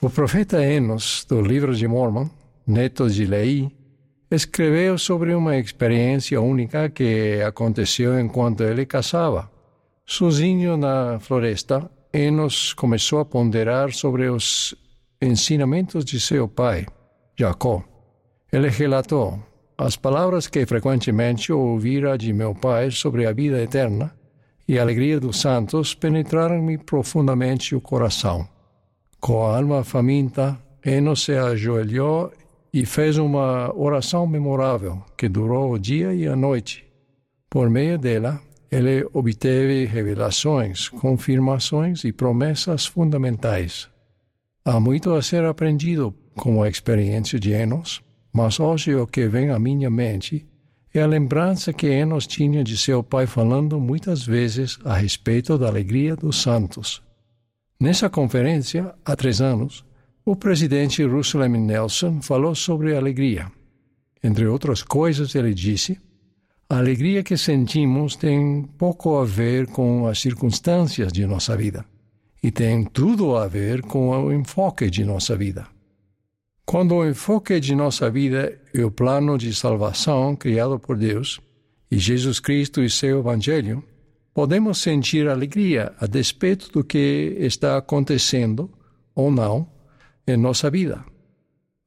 O profeta Enos, do livro de Mormon, neto de Leí, escreveu sobre uma experiência única que aconteceu enquanto ele caçava. Sozinho na floresta, Enos começou a ponderar sobre os ensinamentos de seu pai, Jacó. Ele relatou: As palavras que frequentemente ouvira de meu pai sobre a vida eterna e alegria dos santos penetraram-me profundamente o coração. Com a alma faminta, Enos se ajoelhou e fez uma oração memorável que durou o dia e a noite. Por meio dela, ele obteve revelações, confirmações e promessas fundamentais. Há muito a ser aprendido com a experiência de Enos, mas hoje o que vem à minha mente é a lembrança que Enos tinha de seu pai falando muitas vezes a respeito da alegria dos santos. Nessa conferência, há três anos, o presidente Russell M. Nelson falou sobre alegria. Entre outras coisas, ele disse: A alegria que sentimos tem pouco a ver com as circunstâncias de nossa vida e tem tudo a ver com o enfoque de nossa vida. Quando o enfoque de nossa vida é o plano de salvação criado por Deus e Jesus Cristo e seu Evangelho, podemos sentir alegria a despeito do que está acontecendo ou não em nossa vida.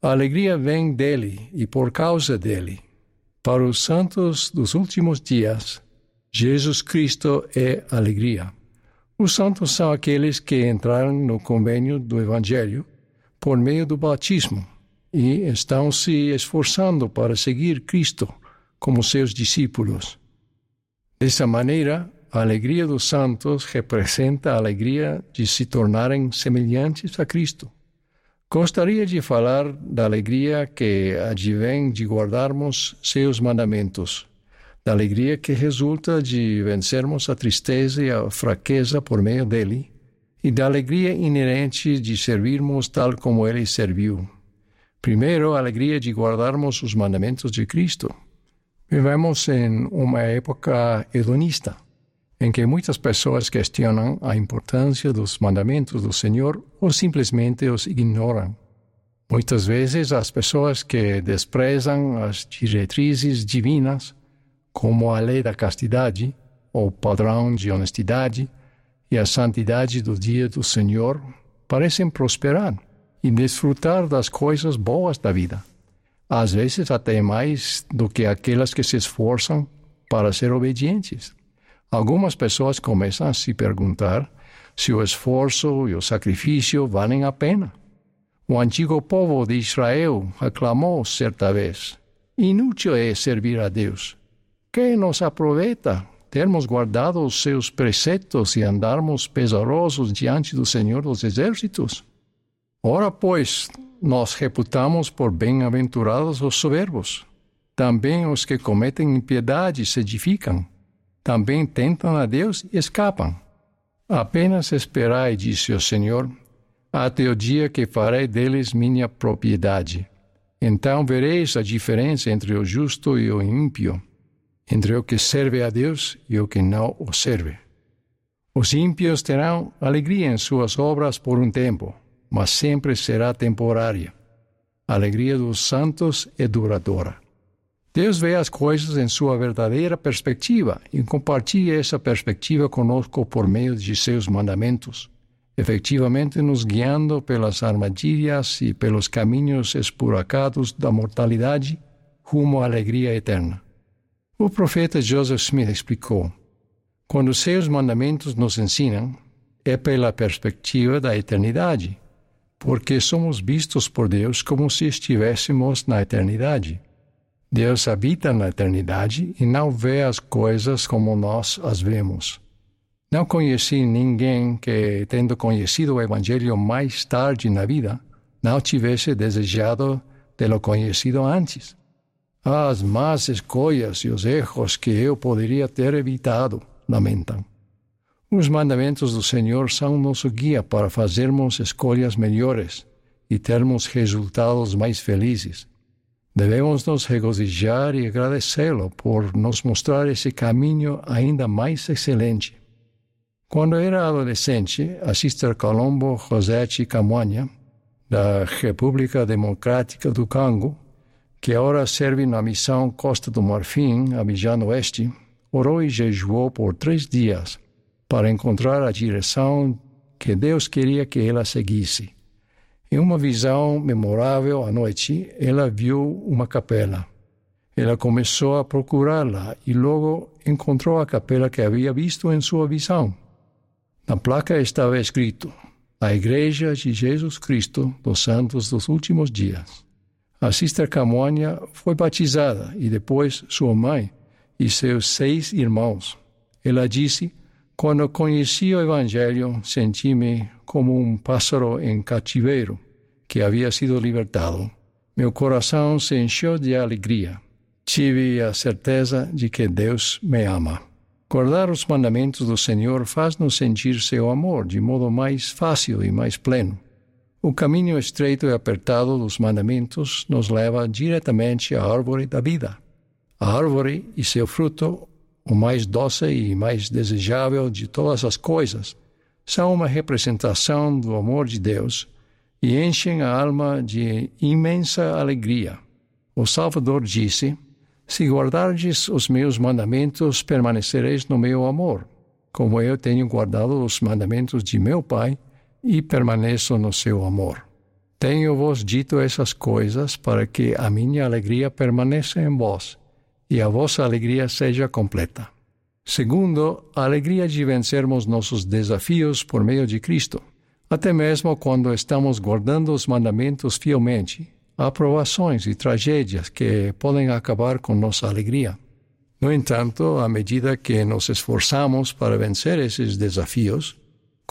A alegria vem dele e por causa dele. Para os santos dos últimos dias, Jesus Cristo é alegria. Os santos são aqueles que entraram no convênio do Evangelho por meio do batismo e estão se esforçando para seguir Cristo como seus discípulos. Dessa maneira, a alegria dos santos representa a alegria de se tornarem semelhantes a Cristo. Gostaria de falar da alegria que advém de guardarmos seus mandamentos, da alegria que resulta de vencermos a tristeza e a fraqueza por meio dele, e da alegria inerente de servirmos tal como ele serviu. Primeiro, a alegria de guardarmos os mandamentos de Cristo. Vivemos em uma época hedonista em que muitas pessoas questionam a importância dos mandamentos do Senhor ou simplesmente os ignoram. Muitas vezes as pessoas que desprezam as diretrizes divinas, como a lei da castidade, ou padrão de honestidade e a santidade do dia do Senhor, parecem prosperar e desfrutar das coisas boas da vida, às vezes até mais do que aquelas que se esforçam para ser obedientes. Algumas pessoas começam a se perguntar se o esforço e o sacrifício valem a pena. O antigo povo de Israel reclamou certa vez: Inútil é servir a Deus. Que nos aproveita termos guardado os seus preceitos e andarmos pesarosos diante do Senhor dos Exércitos? Ora, pois, nós reputamos por bem-aventurados os soberbos. Também os que cometem impiedade se edificam também tentam a Deus e escapam. Apenas esperai, disse o Senhor, até o dia que farei deles minha propriedade. Então vereis a diferença entre o justo e o ímpio, entre o que serve a Deus e o que não o serve. Os ímpios terão alegria em suas obras por um tempo, mas sempre será temporária. A alegria dos santos é duradoura. Deus vê as coisas em sua verdadeira perspectiva e compartilha essa perspectiva conosco por meio de seus mandamentos, efetivamente nos guiando pelas armadilhas e pelos caminhos esburacados da mortalidade rumo à alegria eterna. O profeta Joseph Smith explicou: quando seus mandamentos nos ensinam, é pela perspectiva da eternidade, porque somos vistos por Deus como se estivéssemos na eternidade. Deus habita na eternidade e não vê as coisas como nós as vemos. Não conheci ninguém que, tendo conhecido o Evangelho mais tarde na vida, não tivesse desejado tê-lo conhecido antes. As más escolhas e os erros que eu poderia ter evitado, lamentam. Os mandamentos do Senhor são nosso guia para fazermos escolhas melhores e termos resultados mais felizes. Devemos nos regozijar e agradecê-lo por nos mostrar esse caminho ainda mais excelente. Quando era adolescente, a Sister Colombo José Camuanha, da República Democrática do Congo, que agora serve na missão Costa do Marfim, Abidjan Oeste, orou e jejuou por três dias para encontrar a direção que Deus queria que ela seguisse. Em uma visão memorável à noite, ela viu uma capela. Ela começou a procurá-la e logo encontrou a capela que havia visto em sua visão. Na placa estava escrito: A Igreja de Jesus Cristo dos Santos dos Últimos Dias. A Sister Camonia foi batizada e depois sua mãe e seus seis irmãos. Ela disse: Quando conheci o Evangelho, senti-me como um pássaro em cativeiro que havia sido libertado. Meu coração se encheu de alegria. Tive a certeza de que Deus me ama. Guardar os mandamentos do Senhor faz-nos sentir seu amor de modo mais fácil e mais pleno. O caminho estreito e apertado dos mandamentos nos leva diretamente à árvore da vida. A árvore e seu fruto, o mais doce e mais desejável de todas as coisas, são uma representação do amor de Deus e enchem a alma de imensa alegria. O Salvador disse: Se guardardes os meus mandamentos, permanecereis no meu amor, como eu tenho guardado os mandamentos de meu Pai e permaneço no seu amor. Tenho-vos dito essas coisas para que a minha alegria permaneça em vós e a vossa alegria seja completa. Segundo, a alegria de vencermos nossos desafios por meio de Cristo. Até mesmo quando estamos guardando os mandamentos fielmente, há provações e tragédias que podem acabar com nossa alegria. No entanto, à medida que nos esforçamos para vencer esses desafios,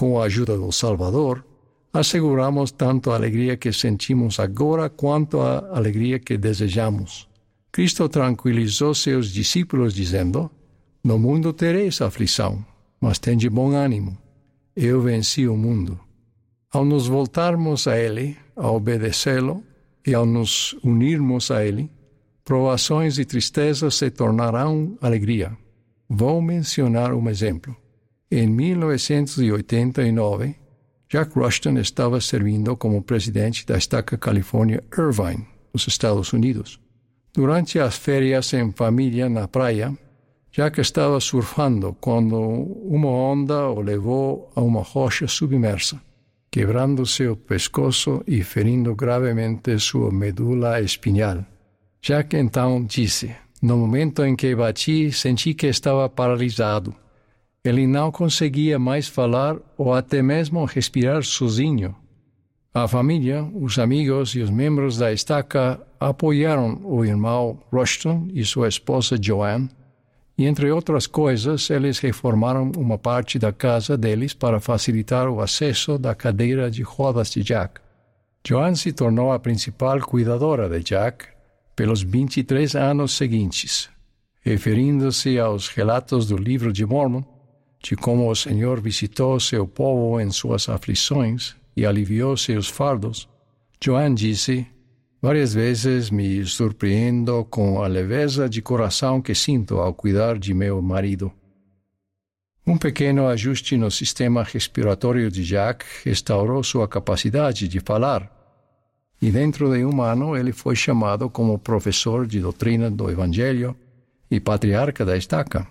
com a ajuda do Salvador, asseguramos tanto a alegria que sentimos agora quanto a alegria que desejamos. Cristo tranquilizou seus discípulos dizendo: No mundo tereis aflição, mas tende bom ânimo. Eu venci o mundo. Ao nos voltarmos a Ele, a obedecê-lo e ao nos unirmos a Ele, provações e tristezas se tornarão alegria. Vou mencionar um exemplo. Em 1989, Jack Rushton estava servindo como presidente da estaca California Irvine, nos Estados Unidos. Durante as férias em família na praia, Jack estava surfando quando uma onda o levou a uma rocha submersa quebrando seu pescoço e ferindo gravemente sua medula espinhal. Jack então disse: No momento em que bati, senti que estava paralisado. Ele não conseguia mais falar ou até mesmo respirar sozinho. A família, os amigos e os membros da estaca apoiaram o irmão Rushton e sua esposa Joanne e, entre outras coisas, eles reformaram uma parte da casa deles para facilitar o acesso da cadeira de rodas de Jack. Joan se tornou a principal cuidadora de Jack pelos 23 anos seguintes, referindo-se aos relatos do livro de Mormon, de como o Senhor visitou seu povo em suas aflições e aliviou seus fardos. Joan disse: Várias vezes me surpreendo com a leveza de coração que sinto ao cuidar de meu marido. Um pequeno ajuste no sistema respiratório de Jack restaurou sua capacidade de falar, e dentro de um ano ele foi chamado como professor de doutrina do Evangelho e patriarca da estaca.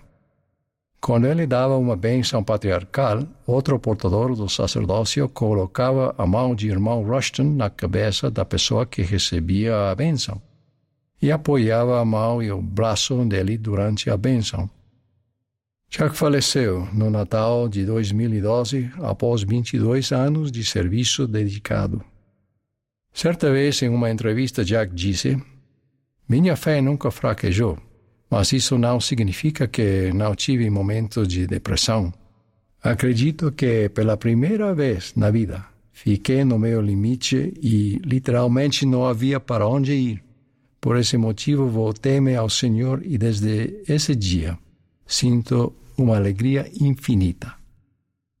Quando ele dava uma bênção patriarcal, outro portador do sacerdócio colocava a mão de irmão Rushton na cabeça da pessoa que recebia a bênção e apoiava a mão e o braço dele durante a bênção. Jack faleceu no Natal de 2012 após 22 anos de serviço dedicado. Certa vez, em uma entrevista, Jack disse: Minha fé nunca fraquejou mas isso não significa que não tive momentos de depressão. Acredito que pela primeira vez na vida fiquei no meu limite e literalmente não havia para onde ir. Por esse motivo voltei-me ao Senhor e desde esse dia sinto uma alegria infinita.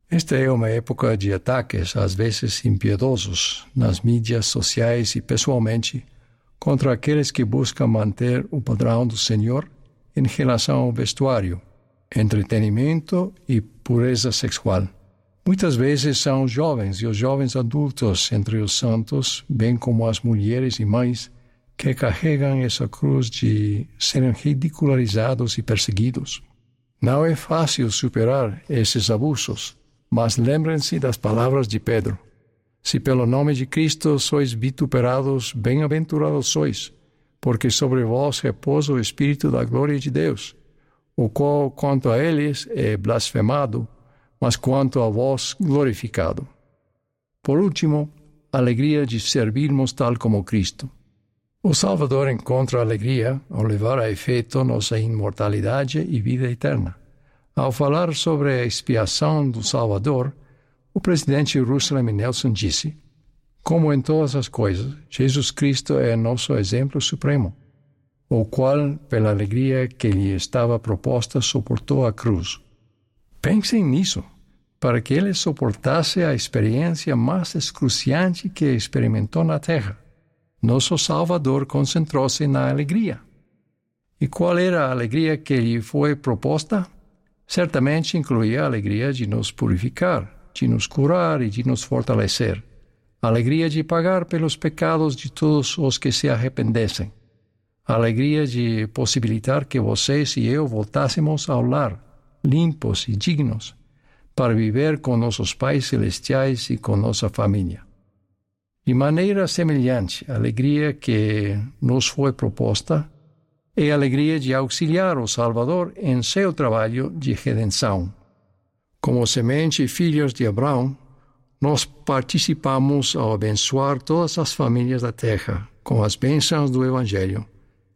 Esta é uma época de ataques, às vezes impiedosos, nas mídias sociais e pessoalmente, contra aqueles que buscam manter o padrão do Senhor em relação ao vestuário. entretenimento e pureza sexual. Muitas vezes são os jovens e os jovens adultos entre os santos, bem como as mulheres e mães, que carregam essa cruz de serem ridicularizados e perseguidos. Não é fácil superar esses abusos, mas lembrem-se das palavras de Pedro. Se pelo nome de Cristo sois vituperados, bem-aventurados sois, porque sobre vós repousa o Espírito da glória de Deus, o qual, quanto a eles, é blasfemado, mas quanto a vós, glorificado. Por último, alegria de servirmos tal como Cristo. O Salvador encontra alegria ao levar a efeito nossa imortalidade e vida eterna. Ao falar sobre a expiação do Salvador, o presidente Russell M. Nelson disse: Como em todas as coisas, Jesus Cristo é nosso exemplo supremo, o qual, pela alegria que lhe estava proposta, suportou a cruz. Pensem nisso, para que ele suportasse a experiência mais excruciante que experimentou na Terra nosso Salvador concentrou-se na alegria. E qual era a alegria que lhe foi proposta? Certamente incluía a alegria de nos purificar, de nos curar e de nos fortalecer. Alegria de pagar pelos pecados de todos os que se arrependessem. Alegria de possibilitar que vocês e eu voltássemos ao lar, limpos e dignos, para viver com nossos pais celestiais e com nossa família. De maneira semelhante, a alegria que nos foi proposta é a alegria de auxiliar o Salvador em seu trabalho de redenção. Como semente e filhos de Abraão, nós participamos ao abençoar todas as famílias da terra com as bênçãos do Evangelho,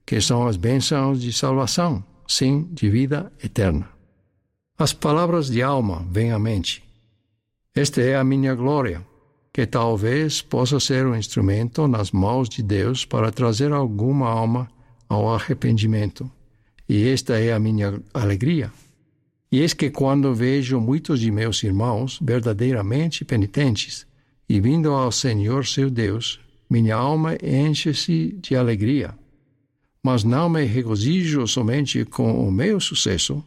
que são as bênçãos de salvação, sim, de vida eterna. As palavras de alma vêm à mente. Esta é a minha glória que talvez possa ser um instrumento nas mãos de Deus para trazer alguma alma ao arrependimento. E esta é a minha alegria. E eis que quando vejo muitos de meus irmãos verdadeiramente penitentes e vindo ao Senhor seu Deus, minha alma enche-se de alegria. Mas não me regozijo somente com o meu sucesso,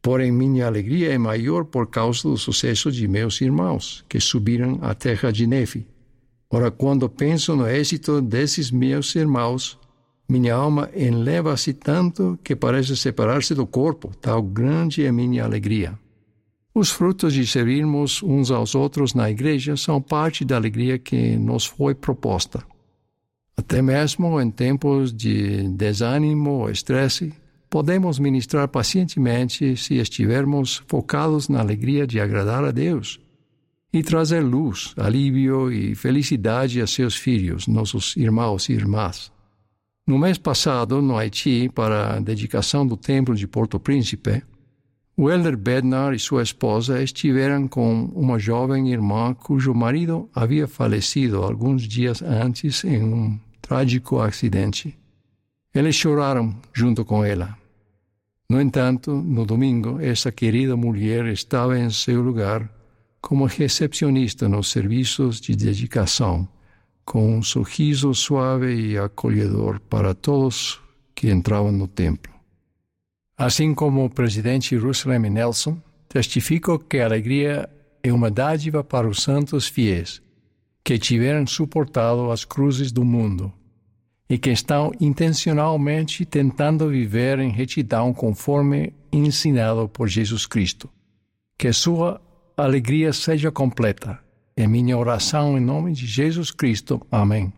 Porém, minha alegria é maior por causa do sucesso de meus irmãos, que subiram à terra de neve. Ora, quando penso no êxito desses meus irmãos, minha alma enleva-se tanto que parece separar-se do corpo, tal grande é minha alegria. Os frutos de servirmos uns aos outros na igreja são parte da alegria que nos foi proposta. Até mesmo em tempos de desânimo ou estresse, podemos ministrar pacientemente se estivermos focados na alegria de agradar a Deus e trazer luz, alívio e felicidade a seus filhos, nossos irmãos e irmãs. No mês passado, no Haiti, para a dedicação do templo de Porto Príncipe, o elder Bednar e sua esposa estiveram com uma jovem irmã cujo marido havia falecido alguns dias antes em um trágico acidente. Eles choraram junto com ela. No entanto, no domingo, essa querida mulher estava em seu lugar como recepcionista nos serviços de dedicação, com um sorriso suave e acolhedor para todos que entravam no templo. Assim como o presidente Russell M. Nelson, testifico que a alegria é uma dádiva para os santos fiéis, que tiveram suportado as cruzes do mundo e que estão intencionalmente tentando viver em retidão conforme ensinado por Jesus Cristo. Que sua alegria seja completa. É minha oração em nome de Jesus Cristo. Amém.